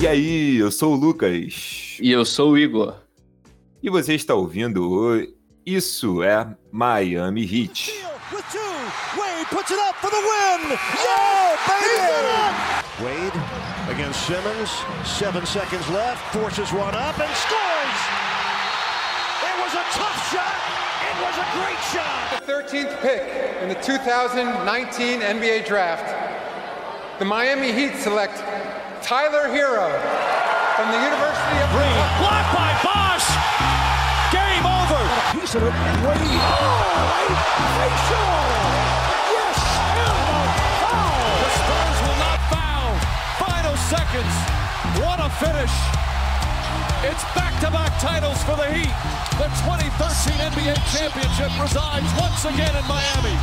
E aí, eu sou o Lucas. E eu sou o Igor. E você está ouvindo o Isso é Miami Heat. Wade puts it up for the win! Yeah, baby! Wade against Simmons, seven seconds left, forces one up and scores! It was a tough shot! It was a great shot! The 13th pick in the 2019 NBA Draft, the Miami Heat select Tyler Hero from the University of Green. Blocked by Bosch. Game over. Piece of it. Wade. Oh, Wade. Facial. Yes. And foul. The Spurs will not foul. Final seconds. What a finish. It's back-to-back titles for the Heat. The 2013 NBA championship resides once again in Miami.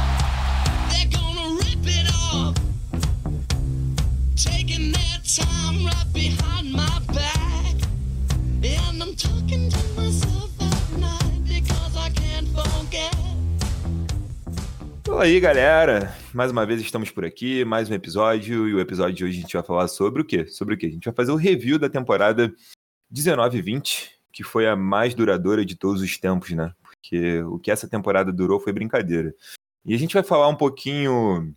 They're gonna rip it off. Taking their Fala aí, galera. Mais uma vez estamos por aqui, mais um episódio. E o episódio de hoje a gente vai falar sobre o quê? Sobre o quê? A gente vai fazer o review da temporada 19-20, que foi a mais duradoura de todos os tempos, né? Porque o que essa temporada durou foi brincadeira. E a gente vai falar um pouquinho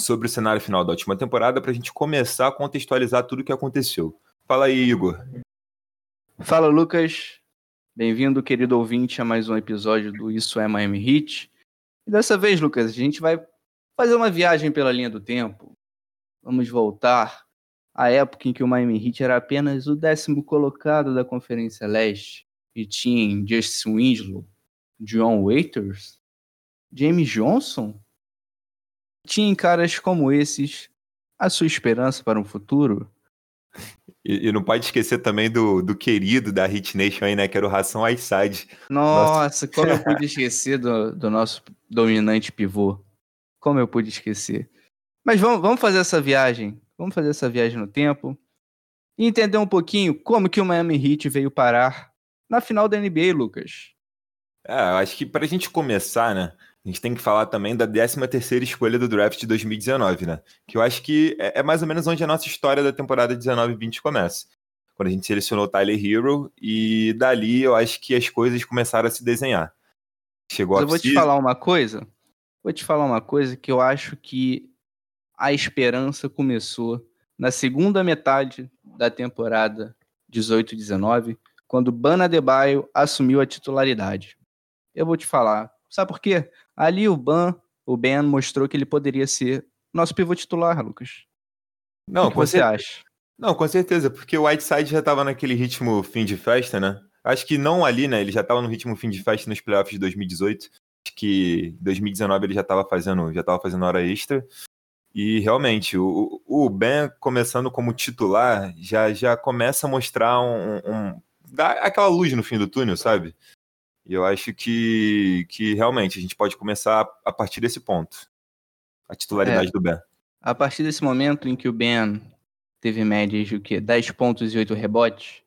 sobre o cenário final da última temporada para a gente começar a contextualizar tudo o que aconteceu. Fala aí, Igor. Fala, Lucas. Bem-vindo, querido ouvinte, a mais um episódio do Isso é Miami Heat. E dessa vez, Lucas, a gente vai fazer uma viagem pela linha do tempo. Vamos voltar à época em que o Miami Heat era apenas o décimo colocado da Conferência Leste e tinha Justin Winslow, John Waiters, James Johnson tinha em caras como esses a sua esperança para um futuro? E, e, não pode esquecer também do, do querido da Hit Nation aí, né? Que era o Ração. Nossa, Nossa, como eu pude esquecer do, do nosso dominante pivô. Como eu pude esquecer. Mas vamos, vamos fazer essa viagem. Vamos fazer essa viagem no tempo. E entender um pouquinho como que o Miami Heat veio parar na final da NBA, Lucas. É, eu acho que para a gente começar, né? A gente tem que falar também da 13 terceira escolha do draft de 2019, né? Que eu acho que é, é mais ou menos onde a nossa história da temporada 19-20 começa. Quando a gente selecionou o Tyler Hero e dali eu acho que as coisas começaram a se desenhar. Chegou a Eu vou te falar uma coisa. Vou te falar uma coisa que eu acho que a esperança começou na segunda metade da temporada 18-19, quando Bana Debaio assumiu a titularidade. Eu vou te falar, Sabe por quê? Ali o Ban, o Ben mostrou que ele poderia ser nosso pivô titular, Lucas. Não, o que você acha? Não, com certeza, porque o Whiteside já estava naquele ritmo fim de festa, né? Acho que não ali, né? Ele já estava no ritmo fim de festa nos playoffs de 2018. Acho que 2019 ele já estava fazendo, já tava fazendo hora extra. E realmente, o, o Ben começando como titular já, já começa a mostrar um, um, dá aquela luz no fim do túnel, sabe? E eu acho que, que realmente a gente pode começar a partir desse ponto. A titularidade é, do Ben. A partir desse momento em que o Ben teve médias de o quê? 10 pontos e 8 rebotes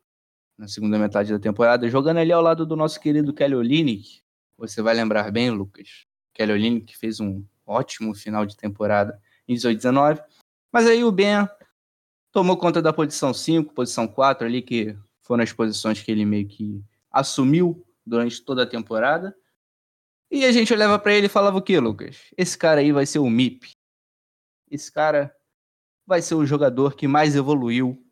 na segunda metade da temporada, jogando ali ao lado do nosso querido Kelly Olynyk. Você vai lembrar bem, Lucas. Kelly Olynyk fez um ótimo final de temporada em 18-19. Mas aí o Ben tomou conta da posição 5, posição 4 ali, que foram as posições que ele meio que assumiu durante toda a temporada. E a gente olhava para ele e falava o quê, Lucas? Esse cara aí vai ser o MIP. Esse cara vai ser o jogador que mais evoluiu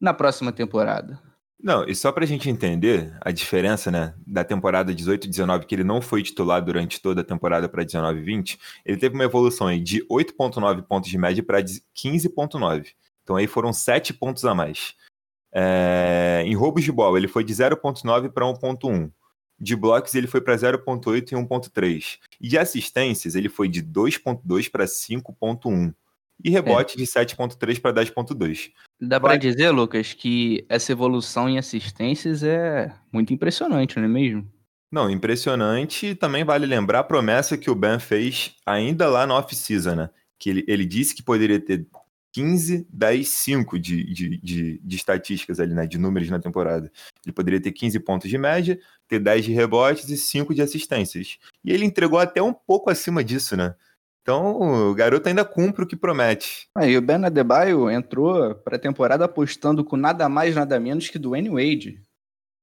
na próxima temporada. Não, e só pra gente entender a diferença, né, da temporada 18-19, que ele não foi titular durante toda a temporada para 19-20, ele teve uma evolução aí de 8.9 pontos de média para 15.9. Então aí foram 7 pontos a mais. É, em roubos de bola, ele foi de 0,9 para 1,1. De blocos, ele foi para 0,8 e 1,3. E de assistências, ele foi de 2,2 para 5,1. E rebote é. de 7,3 para 10,2. Dá para dizer, Lucas, que essa evolução em assistências é muito impressionante, não é mesmo? Não, impressionante. Também vale lembrar a promessa que o Ben fez ainda lá no off-season, né? Que ele, ele disse que poderia ter 15, 10, 5 de, de, de, de, estatísticas ali, né? De números na temporada. Ele poderia ter 15 pontos de média, ter 10 de rebotes e 5 de assistências. E ele entregou até um pouco acima disso, né? Então, o garoto ainda cumpre o que promete. Ah, e o Ben Adebayo entrou para a temporada apostando com nada mais, nada menos que Dwayne Wade.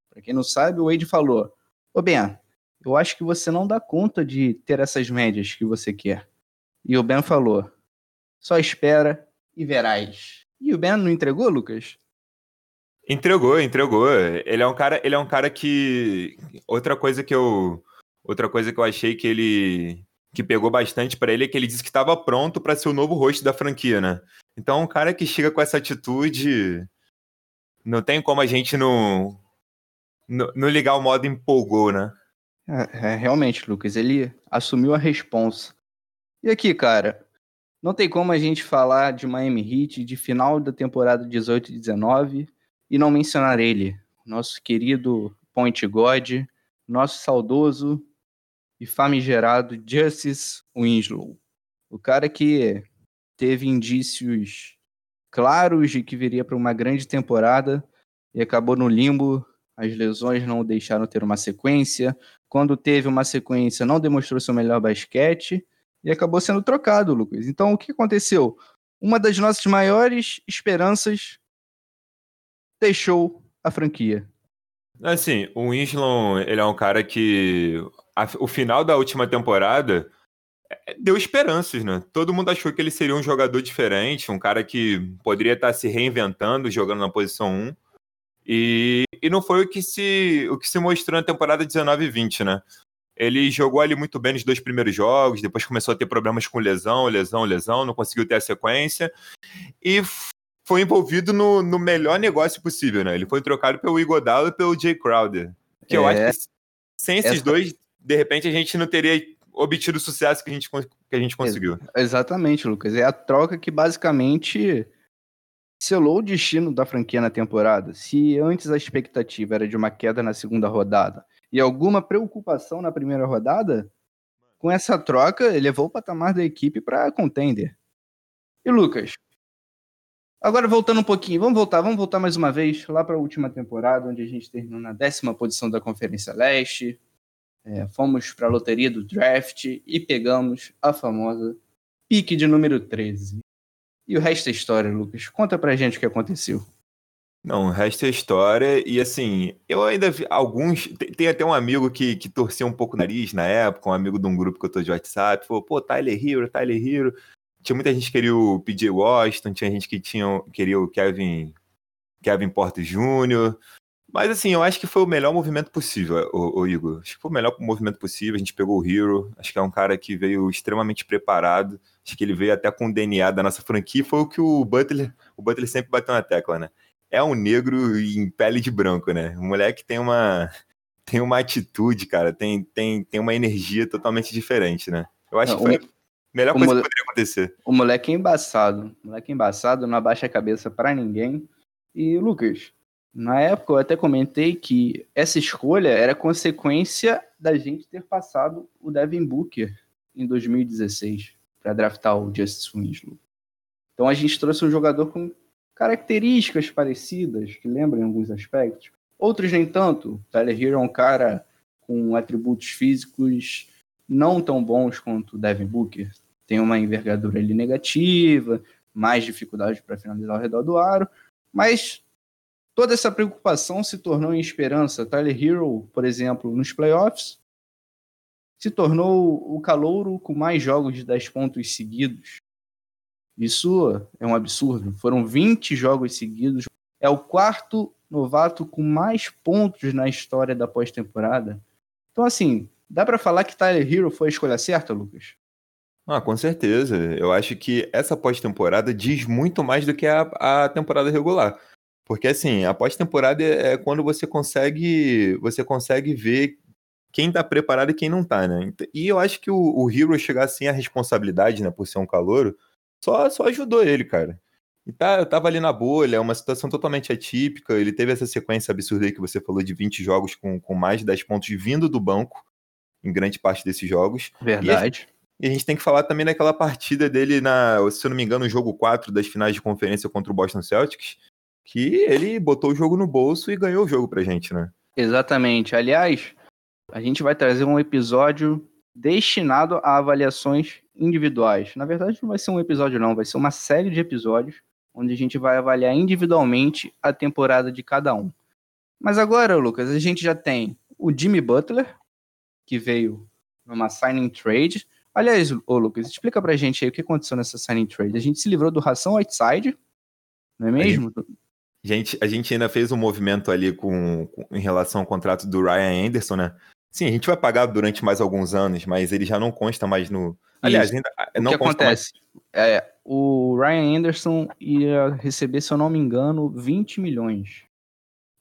Para quem não sabe, o Wade falou: Ô Ben, eu acho que você não dá conta de ter essas médias que você quer. E o Ben falou: só espera e verás. E o Ben não entregou, Lucas? Entregou, entregou. Ele é um cara, ele é um cara que outra coisa que eu outra coisa que eu achei que ele que pegou bastante para ele é que ele disse que estava pronto para ser o novo rosto da franquia, né? Então, um cara que chega com essa atitude não tem como a gente não não, não ligar o modo empolgou, né? É, é, realmente, Lucas, ele assumiu a responsa. E aqui, cara, não tem como a gente falar de Miami Heat de final da temporada 18 e 19 e não mencionar ele, nosso querido Point God, nosso saudoso e famigerado Justice Winslow. O cara que teve indícios claros de que viria para uma grande temporada e acabou no limbo. As lesões não o deixaram ter uma sequência. Quando teve uma sequência, não demonstrou seu melhor basquete e acabou sendo trocado, Lucas. Então, o que aconteceu? Uma das nossas maiores esperanças deixou a franquia. Assim, o Winslow, ele é um cara que a, o final da última temporada é, deu esperanças, né? Todo mundo achou que ele seria um jogador diferente, um cara que poderia estar se reinventando, jogando na posição 1. E, e não foi o que, se, o que se mostrou na temporada 19 e 20, né? Ele jogou ali muito bem nos dois primeiros jogos, depois começou a ter problemas com lesão, lesão, lesão, não conseguiu ter a sequência. E foi envolvido no, no melhor negócio possível, né? Ele foi trocado pelo Igodalo e pelo Jay Crowder. Que é, eu acho que sem esses essa... dois, de repente a gente não teria obtido o sucesso que a gente, que a gente conseguiu. Exatamente, Lucas. É a troca que basicamente selou o destino da franquia na temporada. Se antes a expectativa era de uma queda na segunda rodada e alguma preocupação na primeira rodada, com essa troca, elevou o patamar da equipe para contender. E Lucas, agora voltando um pouquinho, vamos voltar, vamos voltar mais uma vez lá para a última temporada, onde a gente terminou na décima posição da Conferência Leste. É, fomos para a loteria do draft e pegamos a famosa pique de número 13. E o resto é história, Lucas. Conta pra gente o que aconteceu. Não, o resto é história. E assim, eu ainda vi alguns. Tem, tem, até um amigo que, que torcia um pouco o nariz na época, um amigo de um grupo que eu tô de WhatsApp, falou, pô, Tyler Hero, Tyler Hero. Tinha muita gente que queria o PJ Washington, tinha gente que tinha, queria o Kevin, Kevin Porter Jr. Mas assim, eu acho que foi o melhor movimento possível, o, o, Igor. Acho que foi o melhor movimento possível. A gente pegou o Hero. Acho que é um cara que veio extremamente preparado. Acho que ele veio até com o DNA da nossa franquia. Foi o que o Butler, o Butler sempre bateu na tecla, né? É um negro em pele de branco, né? O moleque tem uma tem uma atitude, cara, tem, tem, tem uma energia totalmente diferente, né? Eu acho não, que foi a melhor coisa que poderia acontecer. O moleque é embaçado. O moleque é embaçado, não abaixa a cabeça para ninguém. E, Lucas, na época eu até comentei que essa escolha era consequência da gente ter passado o Devin Booker em 2016 para draftar o Justice Winslow. Então a gente trouxe um jogador com características parecidas, que lembram em alguns aspectos. Outros nem tanto. Tyler Hero é um cara com atributos físicos não tão bons quanto o Devin Booker. Tem uma envergadura ali negativa, mais dificuldade para finalizar ao redor do aro, mas toda essa preocupação se tornou em esperança. Tyler Hero, por exemplo, nos playoffs, se tornou o calouro com mais jogos de 10 pontos seguidos. Isso é um absurdo. Foram 20 jogos seguidos. É o quarto novato com mais pontos na história da pós-temporada. Então, assim, dá para falar que Tyler Hero foi a escolha certa, Lucas? Ah, com certeza. Eu acho que essa pós-temporada diz muito mais do que a, a temporada regular. Porque assim, a pós-temporada é, é quando você consegue você consegue ver quem tá preparado e quem não tá, né? E eu acho que o, o Hero chegar assim à responsabilidade, né, por ser um calouro, só, só ajudou ele, cara. E tá, eu tava ali na bolha, é uma situação totalmente atípica. Ele teve essa sequência absurda aí que você falou de 20 jogos com, com mais de 10 pontos vindo do banco, em grande parte desses jogos. Verdade. E a, gente tem que falar também daquela partida dele, na, se eu não me engano, no jogo 4 das finais de conferência contra o Boston Celtics, que ele botou o jogo no bolso e ganhou o jogo pra gente, né? Exatamente. Aliás, a gente vai trazer um episódio destinado a avaliações individuais. Na verdade, não vai ser um episódio, não, vai ser uma série de episódios onde a gente vai avaliar individualmente a temporada de cada um. Mas agora, Lucas, a gente já tem o Jimmy Butler, que veio numa signing trade. Aliás, ô Lucas, explica pra gente aí o que aconteceu nessa signing trade. A gente se livrou do Ração Whiteside, não é mesmo? A gente, a gente ainda fez um movimento ali com, com, em relação ao contrato do Ryan Anderson, né? Sim, a gente vai pagar durante mais alguns anos, mas ele já não consta mais no. Aliás, ainda o não que acontece? Mais... É, o Ryan Anderson ia receber, se eu não me engano, 20 milhões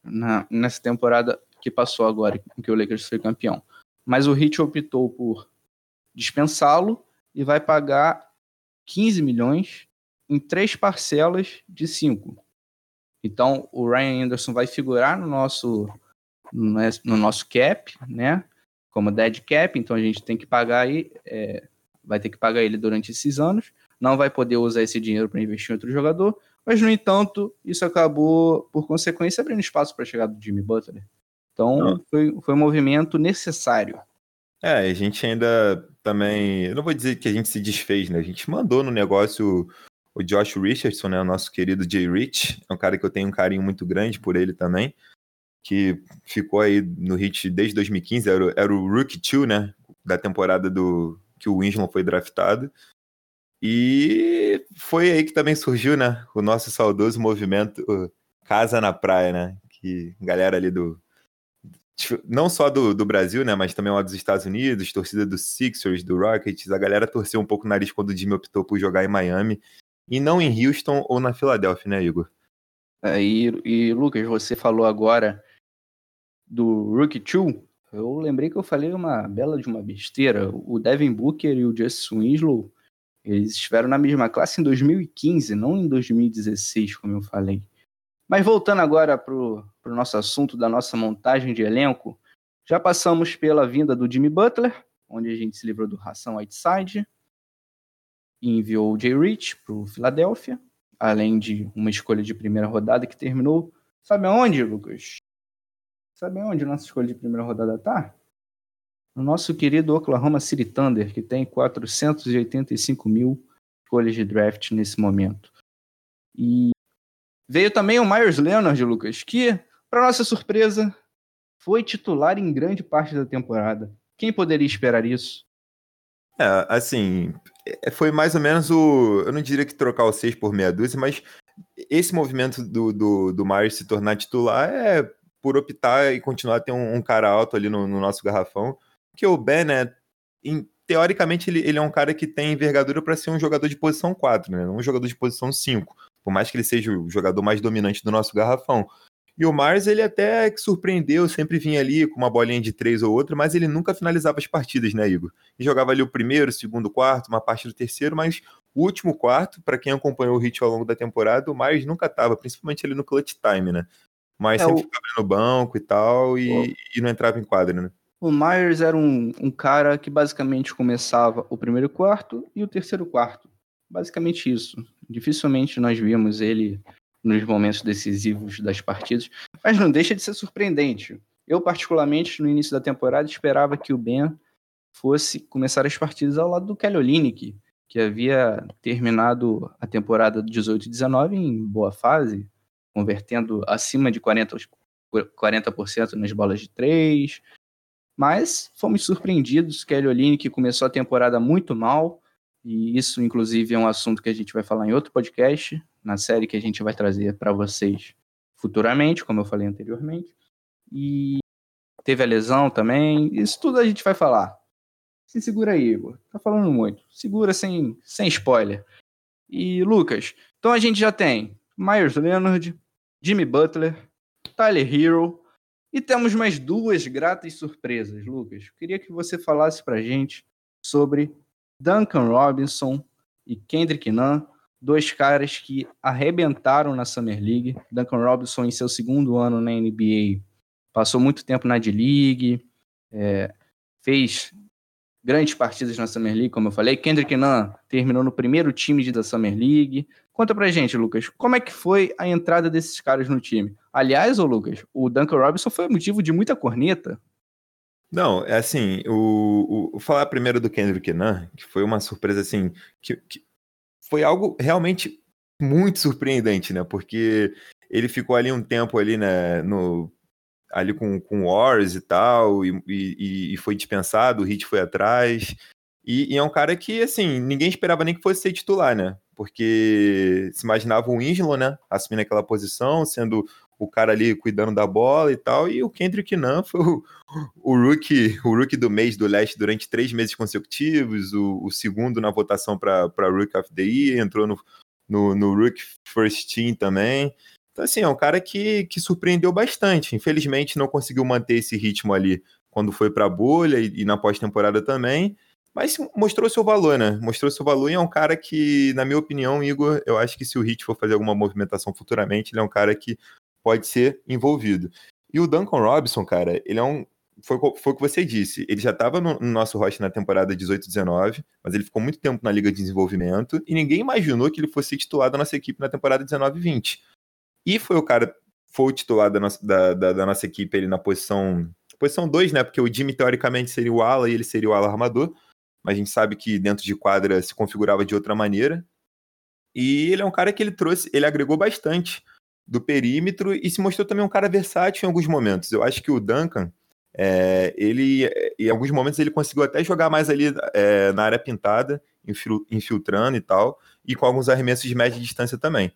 na, nessa temporada que passou agora, em que o Lakers foi campeão. Mas o Heat optou por dispensá-lo e vai pagar 15 milhões em três parcelas de cinco. Então, o Ryan Anderson vai figurar no nosso no nosso cap, né? Como dead cap, então a gente tem que pagar aí, é, vai ter que pagar ele durante esses anos. Não vai poder usar esse dinheiro para investir em outro jogador, mas no entanto, isso acabou, por consequência, abrindo espaço para a chegada do Jimmy Butler. Então, foi, foi um movimento necessário. É, a gente ainda também. Eu não vou dizer que a gente se desfez, né? A gente mandou no negócio o Josh Richardson, né? O nosso querido Jay Rich. É um cara que eu tenho um carinho muito grande por ele também que ficou aí no hit desde 2015, era, era o Rookie 2, né? Da temporada do que o Winslow foi draftado. E foi aí que também surgiu, né? O nosso saudoso movimento Casa na Praia, né? Que galera ali do. Não só do, do Brasil, né? Mas também lá dos Estados Unidos, torcida do Sixers, do Rockets. A galera torceu um pouco o nariz quando o Jimmy optou por jogar em Miami. E não em Houston ou na Filadélfia, né, Igor? É, e, e Lucas, você falou agora do Rookie 2, eu lembrei que eu falei uma bela de uma besteira. O Devin Booker e o Justin Winslow, eles estiveram na mesma classe em 2015, não em 2016, como eu falei. Mas voltando agora para o nosso assunto da nossa montagem de elenco, já passamos pela vinda do Jimmy Butler, onde a gente se livrou do Ração Whiteside e enviou o Jay Rich para o Philadelphia, além de uma escolha de primeira rodada que terminou. Sabe aonde, Lucas? Sabe onde nossa escolha de primeira rodada tá? No nosso querido Oklahoma City Thunder, que tem 485 mil escolhas de draft nesse momento. E veio também o Myers Leonard, Lucas, que, para nossa surpresa, foi titular em grande parte da temporada. Quem poderia esperar isso? É, assim, é, foi mais ou menos o. Eu não diria que trocar o 6 por meia dúzia, mas esse movimento do, do, do Myers se tornar titular é por optar e continuar a ter um, um cara alto ali no, no, nosso garrafão. Que o Ben, né, em, teoricamente, ele, ele é um cara que tem envergadura para ser um jogador de posição 4, né? Não um jogador de posição 5. Por mais que ele seja o jogador mais dominante do nosso garrafão. E o Mars, ele até que surpreendeu, sempre vinha ali com uma bolinha de três ou outra, mas ele nunca finalizava as partidas, né, Igor? E jogava ali o primeiro, o segundo, quarto, uma parte do terceiro, mas o último quarto, para quem acompanhou o hit ao longo da temporada, o Mars nunca estava, principalmente ali no clutch time, né? Mas é, sempre o... ficava no banco e tal, e, e, não entrava em quadra, né? O Myers era um, um cara que basicamente começava o primeiro quarto e o terceiro quarto. Basicamente isso. Dificilmente nós vimos ele nos momentos decisivos das partidas, mas não deixa de ser surpreendente. Eu, particularmente, no início da temporada, esperava que o Ben fosse começar as partidas ao lado do Kelly Olynyk, que havia terminado a temporada 18-19 em boa fase, convertendo acima de 40%, 40 nas bolas de três. Mas fomos surpreendidos. Kelly Oline, que começou a temporada muito mal, e isso, inclusive, é um assunto que a gente vai falar em outro podcast, na série que a gente vai trazer para vocês futuramente, como eu falei anteriormente. E teve a lesão também. Isso tudo a gente vai falar. Se segura aí, Igor. Tá falando muito. Segura sem, sem spoiler. E, Lucas, então a gente já tem Myers Leonard, Jimmy Butler, Tyler Hero e temos mais duas gratas surpresas, Lucas. Queria que você falasse pra gente sobre Duncan Robinson e Kendrick Nunn, dois caras que arrebentaram na Summer League. Duncan Robinson em seu segundo ano na NBA passou muito tempo na D-League, é, fez grandes partidas na Summer League, como eu falei. Kendrick Nunn terminou no primeiro time da Summer League. Conta pra gente, Lucas, como é que foi a entrada desses caras no time? Aliás, ô Lucas, o Duncan Robinson foi motivo de muita corneta. Não, é assim, o, o, falar primeiro do Kendrick Nunn, que foi uma surpresa assim, que, que foi algo realmente muito surpreendente, né? Porque ele ficou ali um tempo ali, né, no, ali com, com Wars e tal, e, e, e foi dispensado, o Hit foi atrás. E, e, é um cara que, assim, ninguém esperava nem que fosse ser titular, né? Porque se imaginava o Winslow, né? Assumindo aquela posição, sendo o cara ali cuidando da bola e tal. E o Kendrick Nunn foi o, o, rookie, o rookie do mês do leste durante três meses consecutivos, o, o segundo na votação para Rookie of the Year, entrou no, no, no Rookie First Team também. Então, assim, é um cara que, que surpreendeu bastante. Infelizmente, não conseguiu manter esse ritmo ali quando foi para a bolha e, e na pós-temporada também. Mas mostrou seu valor, né? Mostrou seu valor e é um cara que, na minha opinião, Igor, eu acho que se o Hit for fazer alguma movimentação futuramente, ele é um cara que pode ser envolvido. E o Duncan Robinson, cara, ele é um. Foi, foi o que você disse. Ele já estava no, no, nosso roster na temporada 18-19, mas ele ficou muito tempo na Liga de Desenvolvimento e ninguém imaginou que ele fosse titular da nossa equipe na temporada 19-20. E foi o cara, foi o titular da nossa, da, da, da nossa equipe ele na posição. Posição 2, né? Porque o Jimmy, teoricamente, seria o ala e ele seria o ala armador. Mas a gente sabe que dentro de quadra se configurava de outra maneira. E ele é um cara que ele trouxe, ele agregou bastante do perímetro e se mostrou também um cara versátil em alguns momentos. Eu acho que o Duncan, é, ele, em alguns momentos, ele conseguiu até jogar mais ali é, na área pintada, infiltrando e tal, e com alguns arremessos de média distância também.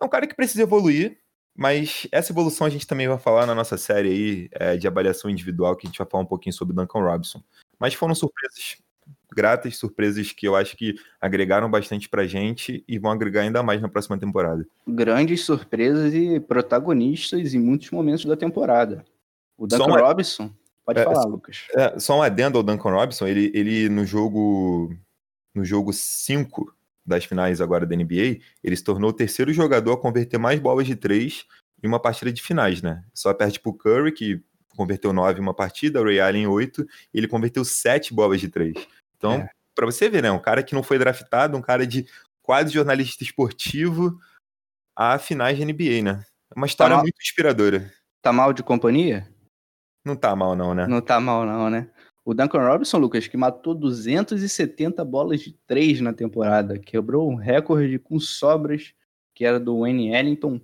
É um cara que precisa evoluir, mas essa evolução a gente também vai falar na nossa série aí é, de avaliação individual, que a gente vai falar um pouquinho sobre o Duncan Robinson. Mas foram surpresas gratas, surpresas que eu acho que agregaram bastante pra gente e vão agregar ainda mais na próxima temporada. Grandes surpresas e protagonistas em muitos momentos da temporada. O Duncan uma... Robinson, pode é, falar, Lucas. É, só um adendo ao Duncan Robinson, ele, ele no jogo no jogo 5 das finais agora da NBA, ele se tornou o terceiro jogador a converter mais bolas de três em uma partida de finais, né? Só perde pro Curry, que converteu nove em uma partida, o Ray Allen oito, e ele converteu sete bolas de três. Então, é. para você ver, né? Um cara que não foi draftado, um cara de quase jornalista esportivo a finais de NBA, né? É uma história tá muito inspiradora. Tá mal de companhia? Não tá mal, não, né? Não tá mal, não, né? O Duncan Robinson, Lucas, que matou 270 bolas de três na temporada, quebrou um recorde com sobras que era do Wayne Ellington.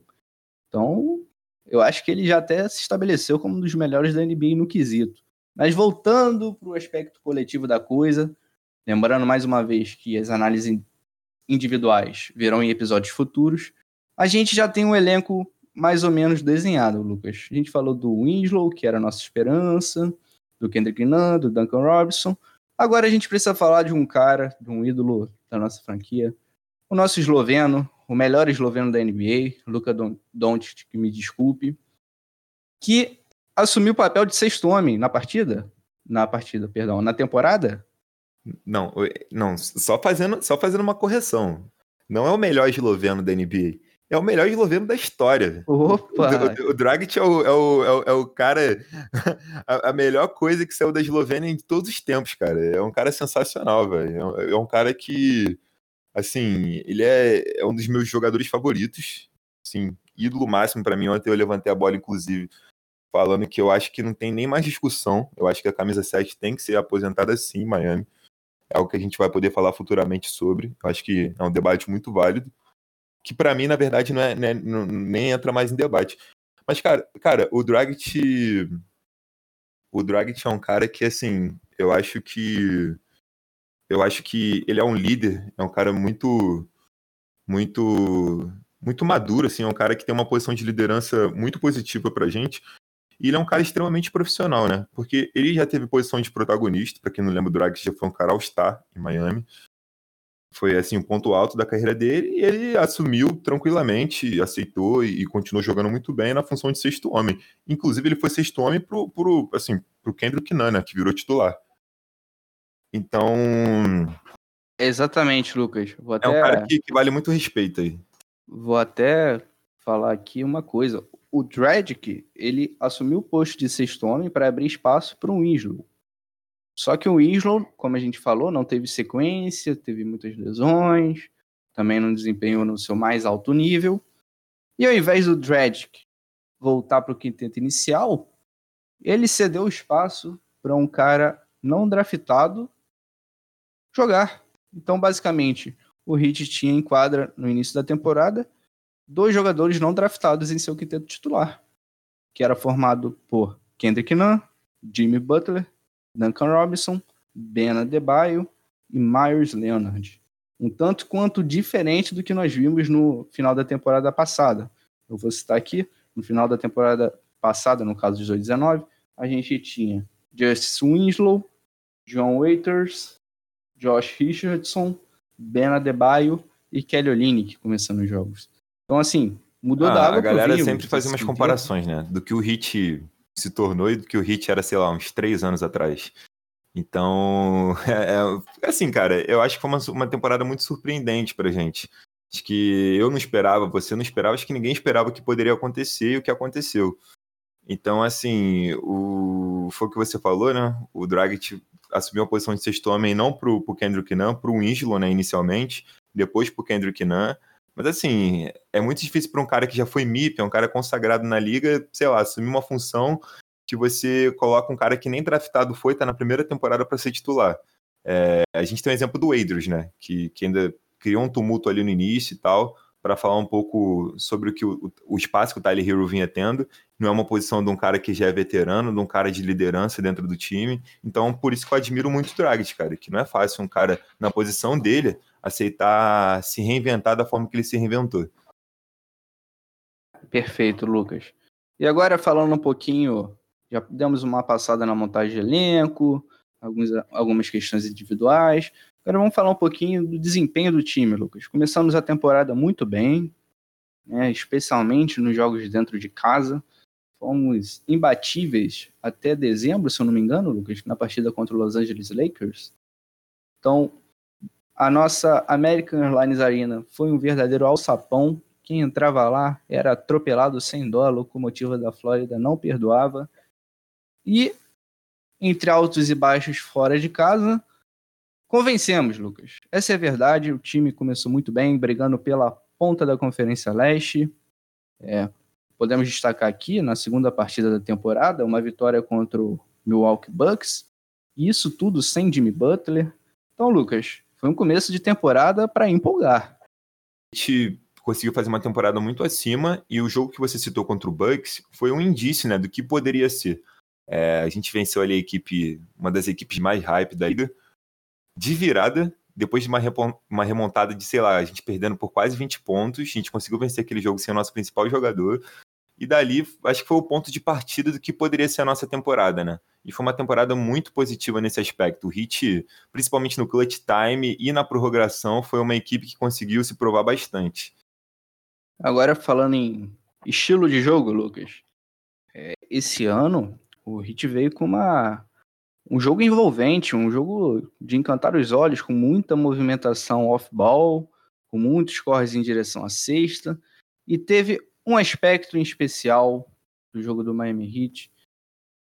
Então, eu acho que ele já até se estabeleceu como um dos melhores da NBA no quesito. Mas voltando para o aspecto coletivo da coisa, lembrando mais uma vez que as análises individuais virão em episódios futuros, a gente já tem um elenco mais ou menos desenhado, Lucas. A gente falou do Winslow, que era a nossa esperança, do Kendrick Nunn, do Duncan Robinson. Agora a gente precisa falar de um cara, de um ídolo da nossa franquia, o nosso esloveno, o melhor esloveno da NBA, Luka Doncic, que me desculpe, que assumiu o papel de sexto homem na partida, na partida, perdão, na temporada. Não, não, só fazendo, só fazendo uma correção. Não é o melhor esloveno da NBA é o melhor esloveno da história. Opa! O, o, o Dragic é o, é, o, é, o, é o cara, a, a, melhor coisa que saiu da Eslovênia de todos os tempos, cara. É um cara sensacional, velho. É, é, um cara que, assim, ele é, é um dos meus jogadores favoritos. Sim, ídolo máximo para mim. Ontem eu levantei a bola, inclusive, falando que eu acho que não tem nem mais discussão. Eu acho que a camisa 7 tem que ser aposentada sim em Miami. É algo que a gente vai poder falar futuramente sobre. Eu acho que é um debate muito válido que para mim, na verdade, não é, né, não, nem entra mais em debate. Mas, cara, cara, o Dragic. O Dragic é um cara que, assim, eu acho que. Eu acho que ele é um líder, é um cara muito. Muito. Muito maduro, assim, é um cara que tem uma posição de liderança muito positiva pra gente. E ele é um cara extremamente profissional, né? Porque ele já teve posição de protagonista, para quem não lembra, o Dragic já foi um cara all-star em Miami foi assim o ponto alto da carreira dele e ele assumiu tranquilamente, aceitou e, e, continuou jogando muito bem na função de sexto homem. Inclusive ele foi sexto homem pro, pro assim pro Kendrick Nana que virou titular. Então exatamente, Lucas. Vou até... É um cara que, que vale muito respeito aí. Vou até falar aqui uma coisa. O Dredic, ele assumiu o posto de sexto homem para abrir espaço para um Winslow. Só que o Winslow, como a gente falou, não teve sequência, teve muitas lesões, também não desempenhou no seu mais alto nível. E ao invés do Dredd voltar para o quinteto inicial, ele cedeu espaço para um cara não draftado jogar. Então, basicamente, o Heat tinha em quadra no início da temporada dois jogadores não draftados em seu quinteto titular, que era formado por Kendrick Nunn, Jimmy Butler, Duncan Robinson, Ben Adebayo e Myers Leonard. Um tanto quanto diferente do que nós vimos no final da temporada passada. Eu vou citar aqui, no final da temporada passada, no caso de 2019, a gente tinha Justice Winslow, John Waiters, Josh Richardson, Ben Adebayo e Kelly Olynyk começando os jogos. Então, assim, mudou ah, da água A galera sempre fazia umas comparações, né? Do que o Hit se tornou e do que o Hit era, sei lá, uns três anos atrás. Então, é, é, assim, cara, eu acho que foi uma, uma temporada muito surpreendente pra gente. Acho que eu não esperava, você não esperava, acho que ninguém esperava o que poderia acontecer e o que aconteceu. Então, assim, o, foi o que você falou, né? O Dragic assumiu a posição de sexto homem não pro, pro Kendrick Nunn, pro Winslow, né, inicialmente, depois pro Kendrick Nunn. Mas, assim, é muito difícil para um cara que já foi MIP, é um cara consagrado na liga, sei lá, assumir uma função que você coloca um cara que nem draftado foi, tá na primeira temporada para ser titular. É, a gente tem o um exemplo do Adrius, né, que, que ainda criou um tumulto ali no início e tal, para falar um pouco sobre o que o, o, espaço que o Tyler Hero vinha tendo. Não é uma posição de um cara que já é veterano, de um cara de liderança dentro do time. Então, por isso que eu admiro muito o Dragic, cara, que não é fácil um cara na posição dele aceitar se reinventar da forma que ele se reinventou. Perfeito, Lucas. E agora falando um pouquinho, já demos uma passada na montagem de elenco, alguns, algumas questões individuais. Agora vamos falar um pouquinho do desempenho do time, Lucas. Começamos a temporada muito bem, né, especialmente nos jogos dentro de casa. Fomos imbatíveis até dezembro, se eu não me engano, Lucas, na partida contra o Los Angeles Lakers. Então, a nossa American Airlines Arena foi um verdadeiro alçapão. Quem entrava lá era atropelado sem dó, a locomotiva da Flórida não perdoava. E, entre altos e baixos fora de casa, Convencemos, Lucas. Essa é a verdade. O time começou muito bem, brigando pela ponta da Conferência Leste. É, podemos destacar aqui, na segunda partida da temporada, uma vitória contra o Milwaukee Bucks. Isso tudo sem Jimmy Butler. Então, Lucas, foi um começo de temporada para empolgar. A gente conseguiu fazer uma temporada muito acima e o jogo que você citou contra o Bucks foi um indício né, do que poderia ser. É, a gente venceu ali a equipe, uma das equipes mais hype da liga, de virada, depois de uma, uma remontada de, sei lá, a gente perdendo por quase 20 pontos, a gente conseguiu vencer aquele jogo sem o nosso principal jogador. E dali, acho que foi o ponto de partida do que poderia ser a nossa temporada, né? E foi uma temporada muito positiva nesse aspecto. O Hit, principalmente no clutch time e na prorrogação, foi uma equipe que conseguiu se provar bastante. Agora, falando em estilo de jogo, Lucas, é, esse ano o Hit veio com uma um jogo envolvente, um jogo de encantar os olhos, com muita movimentação off-ball, com muitos corres em direção à cesta, e teve um aspecto em especial do jogo do Miami Heat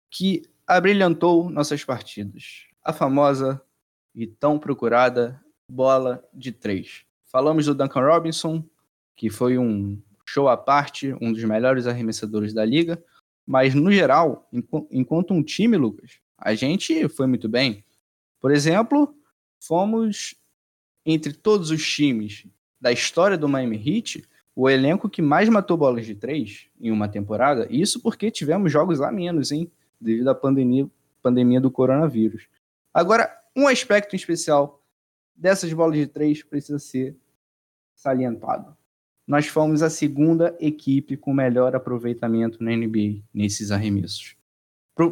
que abrilhantou nossas partidas. A famosa e tão procurada bola de três. Falamos do Duncan Robinson, que foi um show à parte, um dos melhores arremessadores da liga, mas no geral, enquanto um time, Lucas, a gente foi muito bem. Por exemplo, fomos entre todos os times da história do Miami Heat, o elenco que mais matou bolas de três em uma temporada. Isso porque tivemos jogos a menos, hein? Devido à pandemia, pandemia do coronavírus. Agora, um aspecto especial dessas bolas de três precisa ser salientado. Nós fomos a segunda equipe com melhor aproveitamento na NBA nesses arremessos.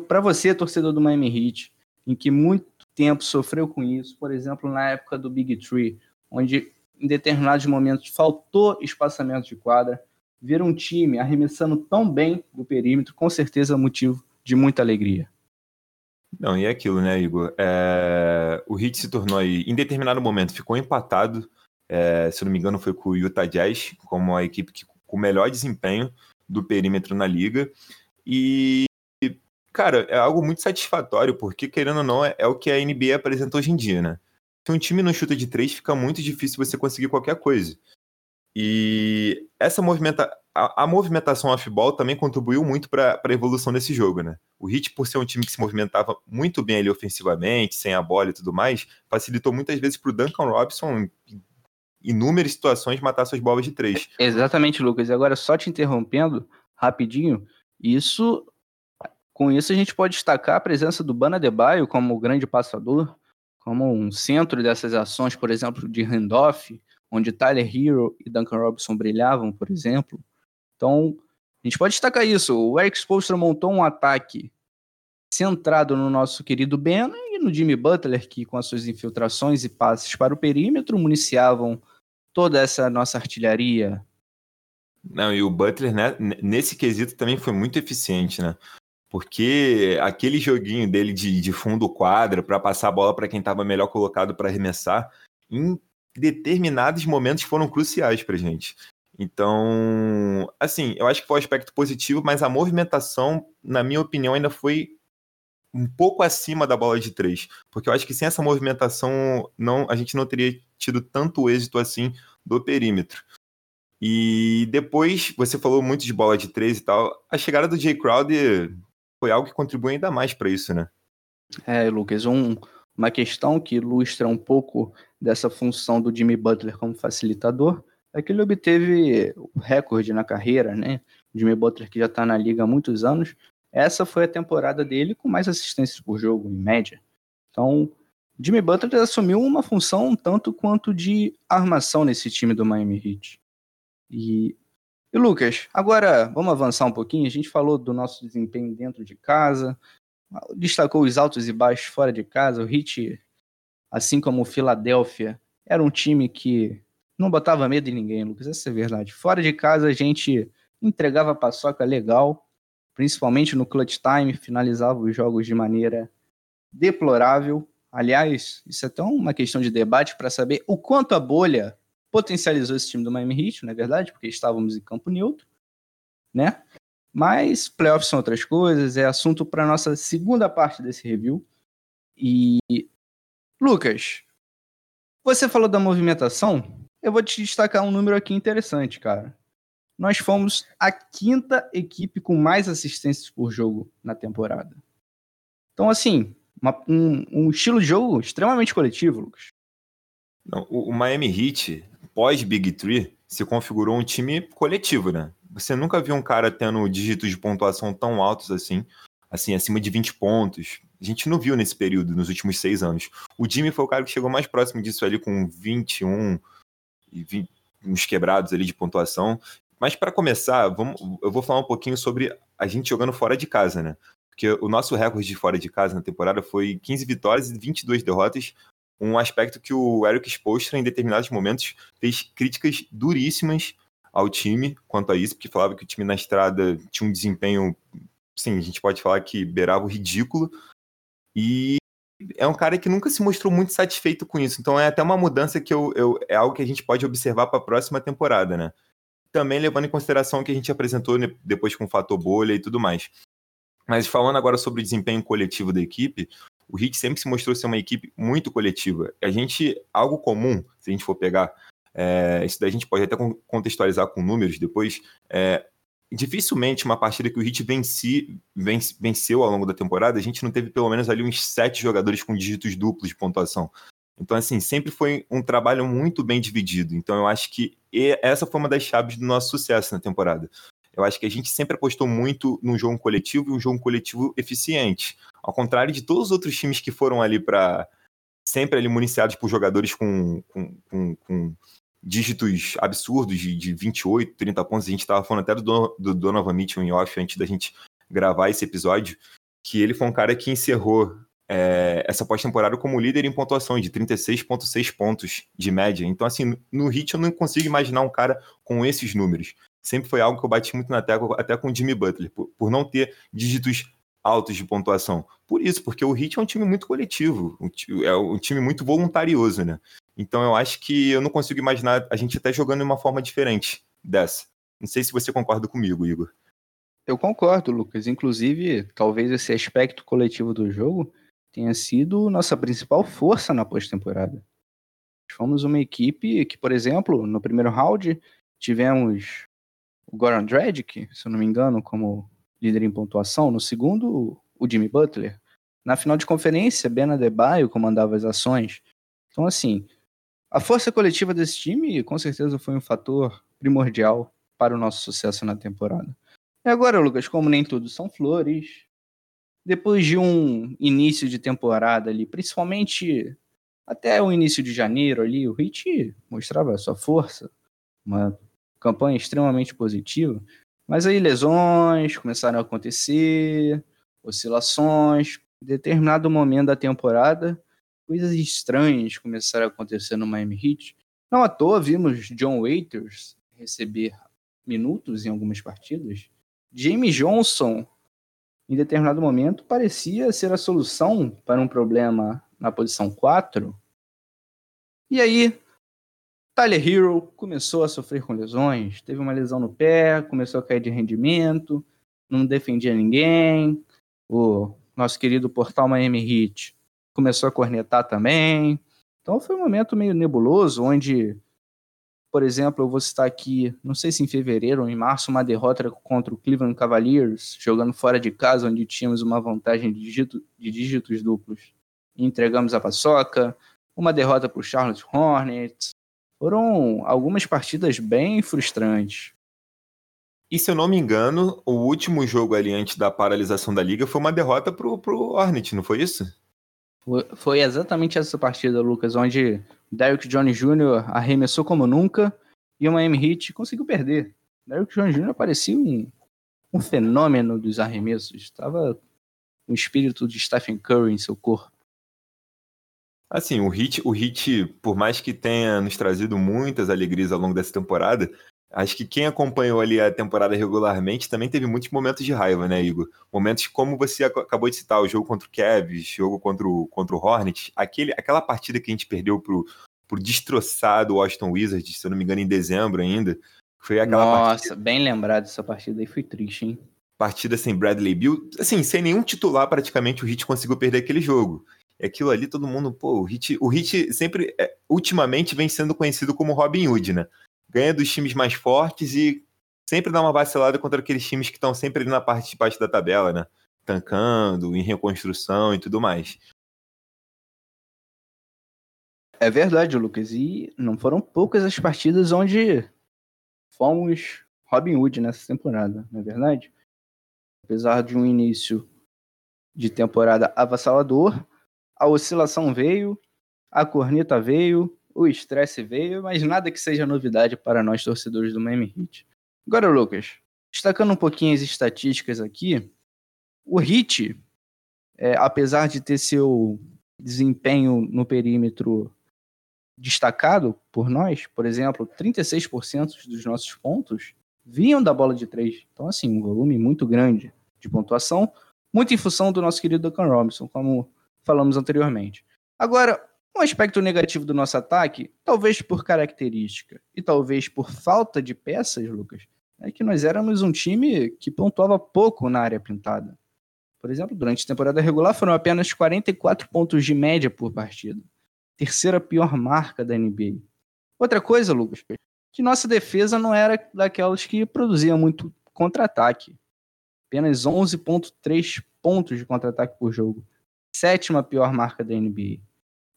Para você, torcedor do Miami Heat, em que muito tempo sofreu com isso, por exemplo, na época do Big Tree, onde em determinados momentos faltou espaçamento de quadra, ver um time arremessando tão bem do perímetro, com certeza é motivo de muita alegria. Não, e é aquilo, né, Igor? É... O Heat se tornou aí, em determinado momento, ficou empatado, é... se não me engano, foi com o Utah Jazz, como a equipe que, com o melhor desempenho do perímetro na liga. E cara, é algo muito satisfatório, porque, querendo ou não, é, é, o que a NBA apresenta hoje em dia, né? Se um time não chuta de três, fica muito difícil você conseguir qualquer coisa. E essa movimenta a, a movimentação off-ball também contribuiu muito para a evolução desse jogo, né? O Heat, por ser um time que se movimentava muito bem ali ofensivamente, sem a bola e tudo mais, facilitou muitas vezes para o Duncan Robinson, em inúmeras situações, matar suas bolas de três. Exatamente, Lucas. E agora, só te interrompendo rapidinho, isso com isso a gente pode destacar a presença do Bana Debaio como grande passador, como um centro dessas ações, por exemplo, de handoff, onde Tyler Hero e Duncan Robinson brilhavam, por exemplo. Então, a gente pode destacar isso. O Eric Spoelstra montou um ataque centrado no nosso querido Ben e no Jimmy Butler, que com as suas infiltrações e passes para o perímetro municiavam toda essa nossa artilharia. Não, e o Butler, né, nesse quesito também foi muito eficiente, né? Porque aquele joguinho dele de, de fundo quadra para passar a bola para quem estava melhor colocado para arremessar, em determinados momentos foram cruciais para gente. Então, assim, eu acho que foi um aspecto positivo, mas a movimentação, na minha opinião, ainda foi um pouco acima da bola de três. Porque eu acho que sem essa movimentação, não, a gente não teria tido tanto êxito assim do perímetro. E depois, você falou muito de bola de três e tal. A chegada do Jay Crowder foi algo que contribuiu ainda mais para isso, né? É, Lucas, um, uma questão que ilustra um pouco dessa função do Jimmy Butler como facilitador é que ele obteve o recorde na carreira, né? Jimmy Butler, que já está na liga há muitos anos, essa foi a temporada dele com mais assistências por jogo, em média. Então, Jimmy Butler assumiu uma função um tanto quanto de armação nesse time do Miami Heat. E, e Lucas, agora vamos avançar um pouquinho. A gente falou do nosso desempenho dentro de casa, destacou os altos e baixos fora de casa. O Heat, assim como o Philadelphia, era um time que não botava medo em ninguém, Lucas, essa é verdade. Fora de casa a gente entregava paçoca legal, principalmente no clutch time, finalizava os jogos de maneira deplorável. Aliás, isso é até uma questão de debate para saber o quanto a bolha potencializou esse time do Miami Heat, não é verdade? Porque estávamos em campo neutro, né? Mas playoffs são outras coisas, é assunto para nossa segunda parte desse review. E Lucas, você falou da movimentação, eu vou te destacar um número aqui interessante, cara. Nós fomos a quinta equipe com mais assistências por jogo na temporada. Então, assim, uma, um, um, estilo de jogo extremamente coletivo, Lucas. Não, o, o Miami Heat, pós Big Three, se configurou um time coletivo, né? Você nunca viu um cara tendo dígitos de pontuação tão altos assim, assim, acima de 20 pontos. A gente não viu nesse período, nos últimos seis anos. O Jimmy foi o cara que chegou mais próximo disso ali com 21, e 20, uns quebrados ali de pontuação. Mas para começar, vamos, eu vou falar um pouquinho sobre a gente jogando fora de casa, né? Porque o nosso recorde de fora de casa na temporada foi 15 vitórias e 22 derrotas, um aspecto que o Eric Spoelstra, em determinados momentos, fez críticas duríssimas ao time quanto a isso, porque falava que o time na estrada tinha um desempenho, sim, a gente pode falar que beirava o ridículo, e é um cara que nunca se mostrou muito satisfeito com isso. Então é até uma mudança que eu, eu é algo que a gente pode observar para a próxima temporada, né? Também levando em consideração o que a gente apresentou depois com o fator bolha e tudo mais. Mas falando agora sobre o desempenho coletivo da equipe, o Heat sempre se mostrou ser uma equipe muito coletiva. A gente, algo comum, se a gente for pegar, é, isso daí a gente pode até contextualizar com números depois, é, dificilmente uma partida que o Heat venci, venci, venceu ao longo da temporada, a gente não teve pelo menos ali uns sete jogadores com dígitos duplos de pontuação. Então, assim, sempre foi um trabalho muito bem dividido. Então, eu acho que essa foi uma das chaves do nosso sucesso na temporada. Eu acho que a gente sempre apostou muito num jogo coletivo e um jogo coletivo eficiente. Ao contrário de todos os outros times que foram ali para sempre ali municiados por jogadores com, com, com, com dígitos absurdos de, de 28, 30 pontos. A gente estava falando até do, do Donovan Mitchell em off antes da gente gravar esse episódio, que ele foi um cara que encerrou é, essa pós-temporada como líder em pontuação de 36,6 pontos de média. Então, assim, no Hit eu não consigo imaginar um cara com esses números. Sempre foi algo que eu bati muito na tecla, até com o Jimmy Butler, por, por não ter dígitos altos de pontuação. Por isso, porque o Heat é um time muito coletivo, é um time muito voluntarioso, né? Então eu acho que eu não consigo imaginar a gente até jogando de uma forma diferente dessa. Não sei se você concorda comigo, Igor. Eu concordo, Lucas. Inclusive, talvez esse aspecto coletivo do jogo tenha sido nossa principal força na pós-temporada. Fomos uma equipe que, por exemplo, no primeiro round, tivemos o Goran Dragic, se eu não me engano, como líder em pontuação. No segundo, o Jimmy Butler. Na final de conferência, Ben Adebayo comandava as ações. Então, assim, a força coletiva desse time com certeza foi um fator primordial para o nosso sucesso na temporada. E agora, Lucas, como nem tudo são flores, depois de um início de temporada ali, principalmente até o início de janeiro ali, o Heat mostrava a sua força, uma campanha extremamente positiva, mas aí lesões começaram a acontecer, oscilações, em determinado momento da temporada, coisas estranhas começaram a acontecer no Miami Heat. Não à toa vimos John Waiters receber minutos em algumas partidas. James Johnson, em determinado momento, parecia ser a solução para um problema na posição 4. E aí, Tyler Hero começou a sofrer com lesões, teve uma lesão no pé, começou a cair de rendimento, não defendia ninguém. O nosso querido portal Miami Heat começou a cornetar também. Então foi um momento meio nebuloso, onde, por exemplo, eu vou citar aqui, não sei se em fevereiro ou em março, uma derrota contra o Cleveland Cavaliers, jogando fora de casa, onde tínhamos uma vantagem de, dígito, de dígitos duplos. E entregamos a paçoca, uma derrota para o Charlotte Hornets. Foram algumas partidas bem frustrantes. E se eu não me engano, o último jogo ali antes da paralisação da liga foi uma derrota pro, pro Hornet, não foi isso? Foi exatamente essa partida, Lucas, onde Derrick Jones Jr. arremessou como nunca e o Miami Heat conseguiu perder. Derrick Jones Jr. parecia um, um fenômeno dos arremessos. Estava o espírito de Stephen Curry em seu corpo. Assim, o Heat, o Heat, por mais que tenha nos trazido muitas alegrias ao longo dessa temporada, Acho que quem acompanhou ali a temporada regularmente também teve muitos momentos de raiva, né, Igor? Momentos como você acabou de citar, o jogo contra o Cavs, jogo contra o, contra o Hornets, aquele, aquela partida que a gente perdeu pro, pro destroçado Washington Wizards, se eu não me engano, em dezembro ainda. Foi aquela Nossa, partida... bem lembrado essa partida aí, foi triste, hein? Partida sem Bradley Bill, assim, sem nenhum titular praticamente o Heat conseguiu perder aquele jogo. E aquilo ali todo mundo, pô, o Heat, o Heat sempre, é, ultimamente vem sendo conhecido como Robin Hood, né? ganha dos times mais fortes e sempre dá uma vacilada contra aqueles times que estão sempre ali na parte de baixo da tabela, né? Tancando, em reconstrução e tudo mais. É verdade, Lucas. E não foram poucas as partidas onde fomos Robin Hood nessa temporada, não é verdade? Apesar de um início de temporada avassalador, a oscilação veio, a corneta veio, o estresse veio, mas nada que seja novidade para nós torcedores do Miami Heat. Agora, Lucas, destacando um pouquinho as estatísticas aqui, o Heat, é, apesar de ter seu desempenho no perímetro destacado por nós, por exemplo, 36% dos nossos pontos vinham da bola de três. Então, assim, um volume muito grande de pontuação, muito em função do nosso querido Duncan Robinson, como falamos anteriormente. Agora, um aspecto negativo do nosso ataque, talvez por característica e talvez por falta de peças, Lucas, é que nós éramos um time que pontuava pouco na área pintada. Por exemplo, durante a temporada regular foram apenas 44 pontos de média por partida. Terceira pior marca da NBA. Outra coisa, Lucas, que nossa defesa não era daquelas que produzia muito contra-ataque. Apenas 11.3 pontos de contra-ataque por jogo. Sétima pior marca da NBA.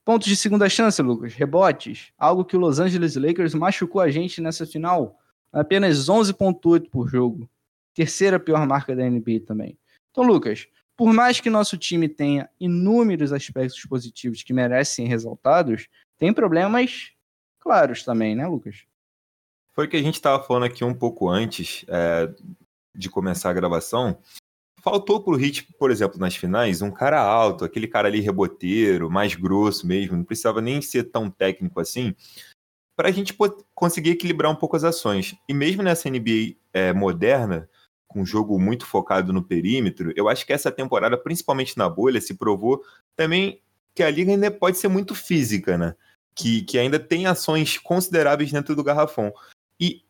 Pontos de segunda chance, Lucas. Rebotes. Algo que o Los Angeles Lakers machucou a gente nessa final. Apenas 11,8 por jogo. Terceira pior marca da NBA também. Então, Lucas, por mais que nosso time tenha inúmeros aspectos positivos que merecem resultados, tem problemas claros também, né, Lucas? Foi o que a gente estava falando aqui um pouco antes é, de começar a gravação, faltou pro Hit, por exemplo, nas finais, um cara alto, aquele cara ali reboteiro, mais grosso mesmo, não precisava nem ser tão técnico assim, para a gente conseguir equilibrar um pouco as ações. E mesmo nessa NBA é, moderna, com um jogo muito focado no perímetro, eu acho que essa temporada, principalmente na bolha, se provou também que a liga ainda pode ser muito física, né? Que, que ainda tem ações consideráveis dentro do garrafão. E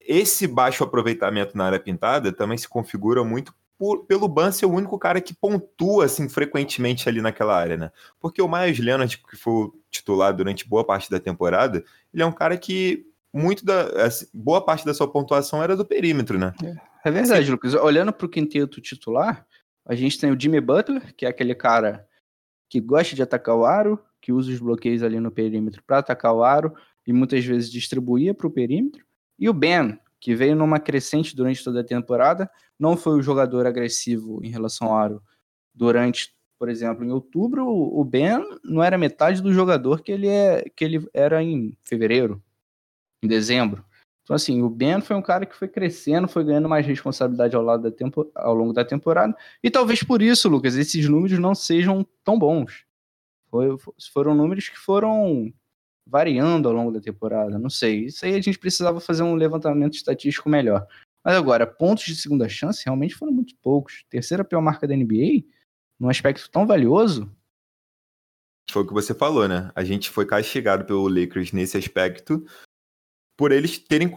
esse baixo aproveitamento na área pintada também se configura muito por, pelo Ban ser o único cara que pontua assim frequentemente ali naquela área, né? Porque o Myers Leonard, que foi titular durante boa parte da temporada, ele é um cara que muito da. Assim, boa parte da sua pontuação era do perímetro, né? É verdade, Sim. Lucas. Olhando para o quinteto titular, a gente tem o Jimmy Butler, que é aquele cara que gosta de atacar o aro, que usa os bloqueios ali no perímetro para atacar o aro e muitas vezes distribuía para o perímetro. E o Ben, que veio numa crescente durante toda a temporada, não foi o jogador agressivo em relação ao aro durante, por exemplo, em outubro, o Ben não era metade do jogador que ele, é, que ele era em fevereiro, em dezembro. Então, assim, o Ben foi um cara que foi crescendo, foi ganhando mais responsabilidade ao, lado da tempo, ao longo da temporada. E talvez por isso, Lucas, esses números não sejam tão bons. Foi, foram números que foram variando ao longo da temporada, não sei. Isso aí a gente precisava fazer um levantamento estatístico melhor. Mas agora, pontos de segunda chance realmente foram muito poucos. Terceira pior marca da NBA, num aspecto tão valioso. Foi o que você falou, né? A gente foi castigado pelo Lakers nesse aspecto por eles terem.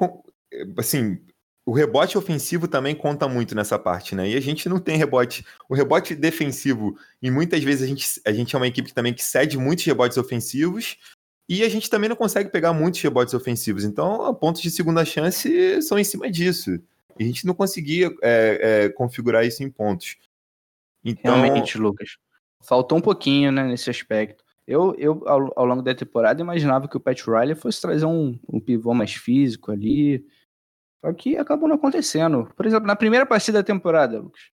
Assim, o rebote ofensivo também conta muito nessa parte, né? E a gente não tem rebote. O rebote defensivo, e muitas vezes a gente, a gente é uma equipe também que cede muitos rebotes ofensivos, e a gente também não consegue pegar muitos rebotes ofensivos. Então, pontos de segunda chance são em cima disso. A gente não conseguia é, é, configurar isso em pontos. Então... Realmente, Lucas. Faltou um pouquinho né, nesse aspecto. Eu, eu ao, ao, longo da temporada, imaginava que o Pat Riley fosse trazer um, um pivô mais físico ali. Só que acabou não acontecendo. Por exemplo, na primeira partida da temporada, Lucas,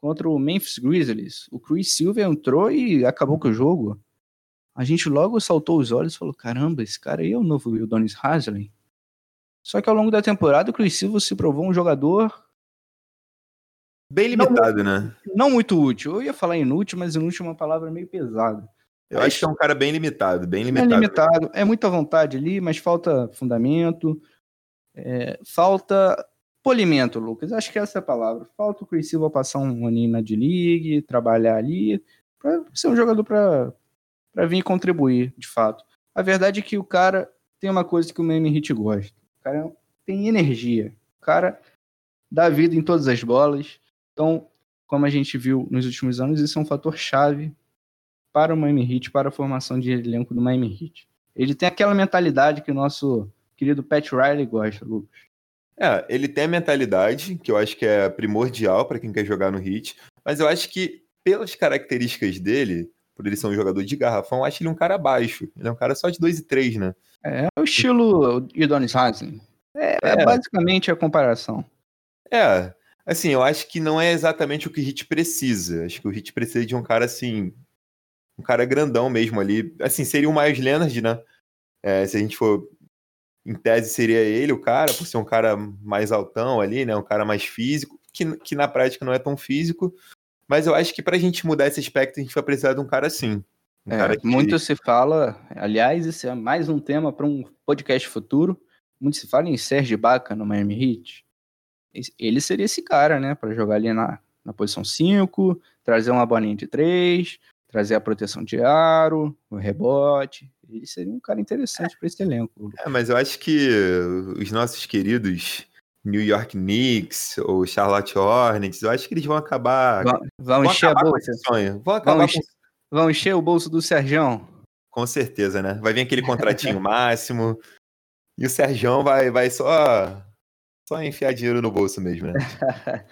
contra o Memphis Grizzlies, o Chris Silva entrou e acabou com o jogo a gente logo saltou os olhos e falou: caramba, esse cara aí é o novo Udonis Haslem. Só que ao longo da temporada, o Chris Silva se provou um jogador. Bem limitado, não, né? Não muito útil. Eu ia falar inútil, mas inútil é uma palavra meio pesada. Eu acho que é um cara bem limitado, bem limitado. É limitado, é muita vontade ali, mas falta fundamento, é, falta polimento, Lucas. Acho que essa é a palavra. Falta o Chris Silva passar um aninho na D-League, trabalhar ali, para ser um jogador para para vir contribuir, de fato. A verdade é que o cara tem uma coisa que o Miami Heat gosta. O cara tem energia. O cara dá vida em todas as bolas. Então, como a gente viu nos últimos anos, isso é um fator chave para o Miami Heat, para a formação de elenco do Miami Heat. Ele tem aquela mentalidade que o nosso querido Pat Riley gosta, Lucas. É, ele tem a mentalidade, que eu acho que é primordial para quem quer jogar no Heat, mas eu acho que pelas características dele, por ele ser um jogador de garrafão, acho ele um cara baixo. Ele é um cara só de 2 e 3, né? É, é o estilo Udonis Haslem. É, é, é, basicamente a comparação. É, assim, eu acho que não é exatamente o que o Hit precisa. Acho que o Hit precisa de um cara assim, um cara grandão mesmo ali. Assim, seria o Miles Leonard, né? É, se a gente for em tese seria ele o cara, por ser um cara mais altão ali, né? Um cara mais físico, que, que na prática não é tão físico, mas eu acho que para a gente mudar esse aspecto, a gente vai precisar de um cara assim. Um é, cara que... Muito se fala, aliás, esse é mais um tema para um podcast futuro. Muito se fala em Sérgio Baca no Miami Heat. Ele seria esse cara, né, para jogar ali na, na posição 5, trazer uma bolinha de 3, trazer a proteção de aro, o rebote. Ele seria um cara interessante para esse elenco. É, mas eu acho que os nossos queridos New York Knicks ou Charlotte Hornets, eu acho que eles vão acabar. Vão, vão, vão encher a bolsa. Sonho. Vão acabar vão encher, com... vão encher o bolso do Serjão. Com certeza, né? Vai vir aquele contratinho máximo. E o Serjão vai, vai só, só enfiar dinheiro no bolso mesmo, né?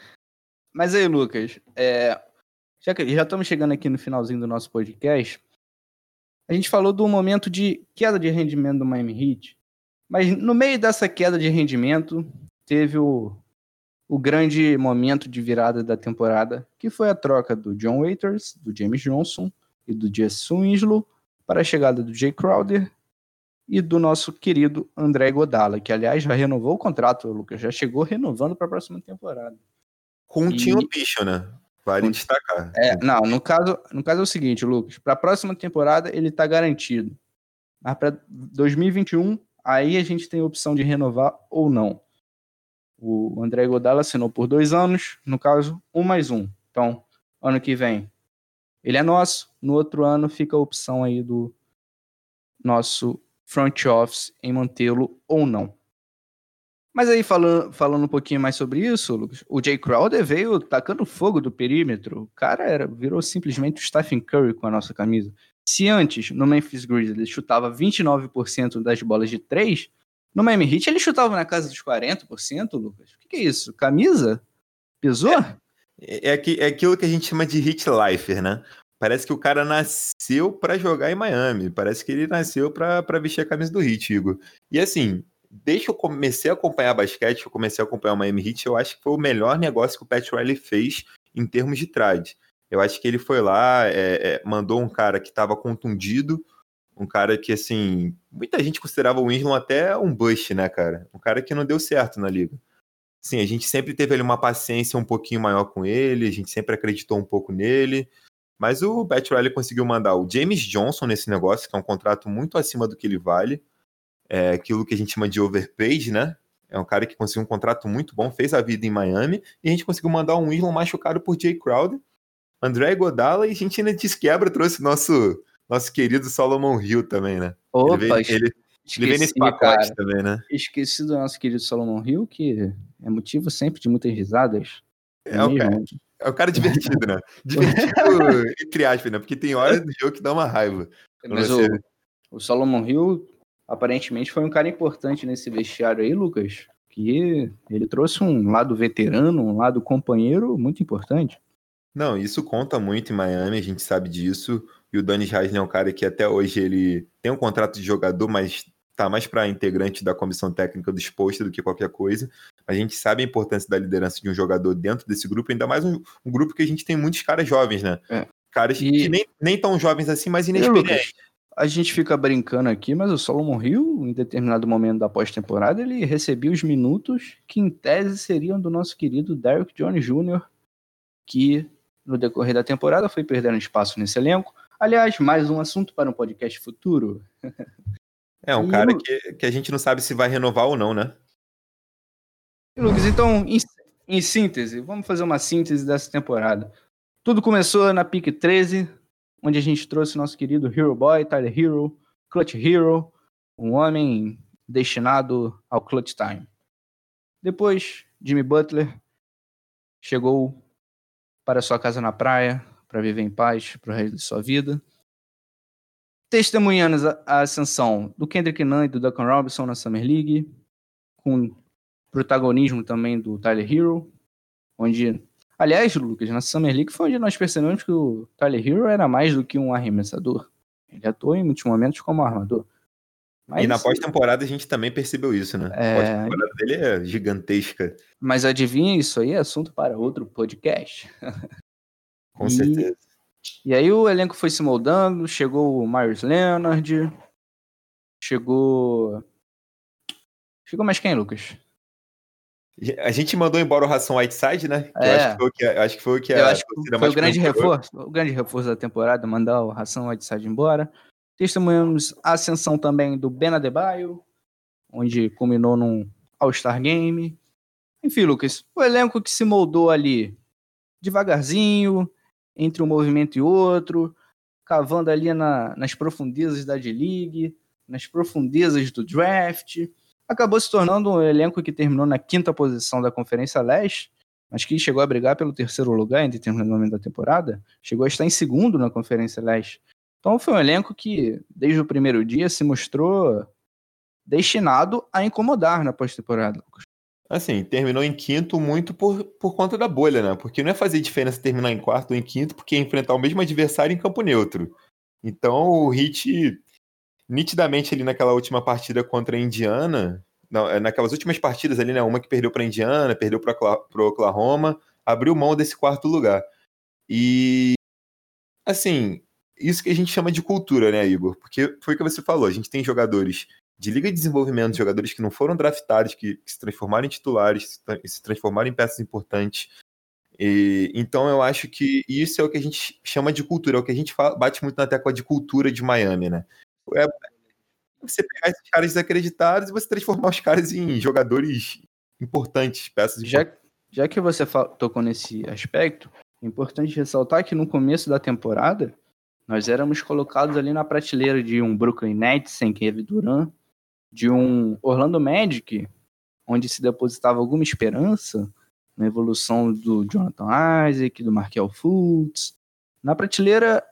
Mas aí, Lucas, é, já que já estamos chegando aqui no finalzinho do nosso podcast, a gente falou do momento de queda de rendimento do Miami Heat, mas no meio dessa queda de rendimento, teve o, o grande momento de virada da temporada, que foi a troca do John Waiters, do James Johnson e do Jesse Winslow para a chegada do Jay Crowder e do nosso querido André Godala, que aliás já renovou o contrato, Lucas, já chegou renovando para a próxima temporada. Com o Tino Picho, né? Vale destacar. É, não, no caso, no caso é o seguinte, Lucas, para a próxima temporada ele está garantido. Mas para 2021, aí a gente tem a opção de renovar ou não. O André Godala assinou por dois anos, no caso, um mais um. Então, ano que vem, ele é nosso. No outro ano, fica a opção aí do nosso front office em mantê-lo ou não. Mas aí, falando, falando um pouquinho mais sobre isso, Lucas, o Jay Crowder veio tacando fogo do perímetro. O cara era, virou simplesmente o Stephen Curry com a nossa camisa. Se antes, no Memphis Grizzlies, chutava 29% das bolas de três, No Miami Heat ele chutava na casa dos 40%, Lucas. O que, que é isso? Camisa? Pesou? É, é, é aquilo que a gente chama de hit lifer, né? Parece que o cara nasceu para jogar em Miami. Parece que ele nasceu para vestir a camisa do Heat, Igor. E assim, desde que eu comecei a acompanhar basquete, eu comecei a acompanhar o Miami Heat, eu acho que foi o melhor negócio que o Pat Riley fez em termos de trade. Eu acho que ele foi lá, é, é, mandou um cara que estava contundido, um cara que, assim, muita gente considerava o Winslow até um bust, né, cara? Um cara que não deu certo na liga. Sim, a gente sempre teve ali uma paciência um pouquinho maior com ele, a gente sempre acreditou um pouco nele. Mas o Pat Riley conseguiu mandar o James Johnson nesse negócio, que é um contrato muito acima do que ele vale. É aquilo que a gente chama de overpaid, né? É um cara que conseguiu um contrato muito bom, fez a vida em Miami, e a gente conseguiu mandar um Winslow machucado por Jay Crowder, André Godala, e a gente ainda desquebra, trouxe nosso, nosso querido Solomon Hill também, né? Opa, ele, veio, ele, ele vem nesse pacote cara. também, né? Esqueci do nosso querido Solomon Hill, que é motivo sempre de muitas risadas. É, o cara, é o cara divertido, né? Divertido, entre aspas, né? Porque tem horas do jogo que dá uma raiva. Mas o, o Solomon Hill, aparentemente, foi um cara importante nesse vestiário aí, Lucas. Que ele trouxe um lado veterano, um lado companheiro muito importante. Não, isso conta muito em Miami, a gente sabe disso. E o Danny Heisler é um cara que até hoje ele tem um contrato de jogador, mas tá mais para integrante da comissão técnica do exposto do que qualquer coisa. A gente sabe a importância da liderança de um jogador dentro desse grupo, ainda mais um, um grupo que a gente tem muitos caras jovens, né? É. Caras e... que nem, nem tão jovens assim, mas inexperientes. A gente fica brincando aqui, mas o Solomon Hill, em determinado momento da pós-temporada, ele recebia os minutos que, em tese, seriam do nosso querido Derrick Jones Jr., que, no decorrer da temporada, foi perdendo espaço nesse elenco. Aliás, mais um assunto para um podcast futuro. É, um e cara que, que a gente não sabe se vai renovar ou não, né? E Lucas, então, em, em síntese, vamos fazer uma síntese dessa temporada. Tudo começou na pick 13, onde a gente trouxe nosso querido Hero Boy, Tyler Hero, Clutch Hero, um homem destinado ao clutch time. Depois, Jimmy Butler chegou para sua casa na praia para viver em paz para o resto de sua vida testemunhando a, ascensão do Kendrick Nunn e do Duncan Robinson na Summer League, com protagonismo também do Tyler Hero, onde, aliás, Lucas, na Summer League foi onde nós percebemos que o Tyler Hero era mais do que um arremessador. Ele atuou em muitos momentos como armador. Mas, e na pós-temporada a gente também percebeu isso, né? É... A pós-temporada dele é gigantesca. Mas adivinha, isso aí é assunto para outro podcast. Com e... certeza. E aí o elenco foi se moldando, chegou o Myers Leonard, chegou. Chegou mais quem, Lucas? A gente mandou embora o Ração Whiteside, né? É. eu acho que foi o que, acho que, foi o, que que foi o grande reforço, o grande reforço da temporada, mandar o Ração Whiteside embora. Testemunhamos a ascensão também do Ben Adebayo, onde culminou num All-Star Game. Enfim, Lucas, o elenco que se moldou ali devagarzinho, entre um movimento e outro, cavando ali na, nas profundezas da D-League, nas profundezas do draft. Acabou se tornando um elenco que terminou na quinta posição da Conferência Leste, mas que chegou a brigar pelo terceiro lugar em determinado momento da temporada, chegou a estar em segundo na Conferência Leste. Então foi um elenco que, desde o primeiro dia, se mostrou destinado a incomodar na pós-temporada. Assim, terminou em quinto muito por, por conta da bolha, né? Porque não é fazer diferença terminar em quarto ou em quinto, porque é enfrentar o mesmo adversário em campo neutro. Então o Heat, nitidamente ali naquela última partida contra a Indiana, não, é, naquelas últimas partidas ali, né? Uma que perdeu para a Indiana, perdeu para o Oklahoma, abriu mão desse quarto lugar. E, assim, isso que a gente chama de cultura, né, Igor? Porque foi o que você falou, a gente tem jogadores de liga de desenvolvimento, jogadores que não foram draftados, que, que se transformaram em titulares, se, se transformaram em peças importantes. E, então eu acho que isso é o que a gente chama de cultura, é o que a gente fala, bate muito na tecla de cultura de Miami, né? É você pegar esses caras desacreditados e você transformar os caras em jogadores importantes, peças já, importantes. Já que você tocou nesse aspecto, é importante ressaltar que no começo da temporada nós éramos colocados ali na prateleira de um Brooklyn Nets sem Kevin Durant, de um Orlando Magic, onde se depositava alguma esperança na evolução do Jonathan Isaac, do Markel Fultz, na prateleira,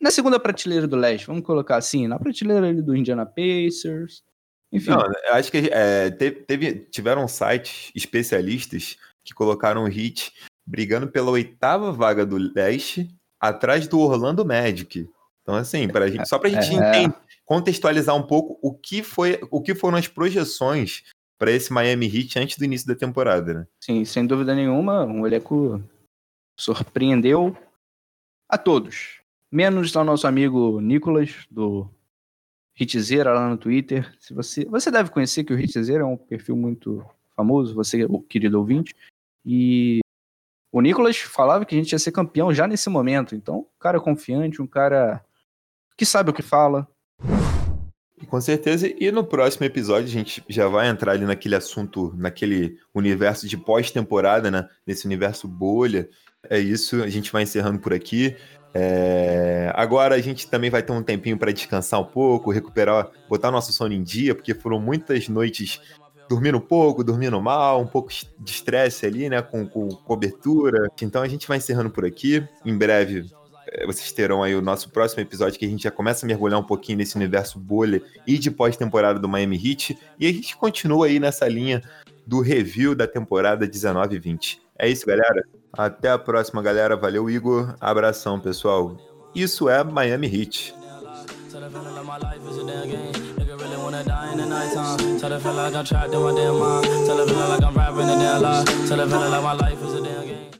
na segunda prateleira do leste, vamos colocar assim, na prateleira do Indiana Pacers, Enfim. Não, acho que é, teve, teve, tiveram sites especialistas que colocaram o Heat brigando pela oitava vaga do leste, atrás do Orlando Magic. Então, assim, pra gente, só para a gente é, contextualizar um pouco o que, foi, o que foram as projeções para esse Miami Heat antes do início da temporada, né? Sim, sem dúvida nenhuma, um elenco surpreendeu a todos, menos ao nosso amigo Nicolas do Hitzeira lá no Twitter. Se você, você deve conhecer que o Hitzeira é um perfil muito famoso, você, o querido ouvinte, e o Nicolas falava que a gente ia ser campeão já nesse momento. Então, um cara confiante, um cara que sabe o que fala. Com certeza. E no próximo episódio a gente já vai entrar ali naquele assunto, naquele universo de pós-temporada, né? Nesse universo bolha. É isso, a gente vai encerrando por aqui. É... Agora a gente também vai ter um tempinho para descansar um pouco, recuperar, botar nosso sono em dia, porque foram muitas noites dormindo pouco, dormindo mal, um pouco de estresse ali, né, com, com cobertura. Então a gente vai encerrando por aqui. Em breve vocês terão aí o nosso próximo episódio que a gente já começa a mergulhar um pouquinho nesse universo bolha e de pós-temporada do Miami Heat. E a gente continua aí nessa linha do review da temporada 19 e 20. É isso, galera. Até a próxima, galera. Valeu, Igor. Abração, pessoal. Isso é Miami Heat. Tell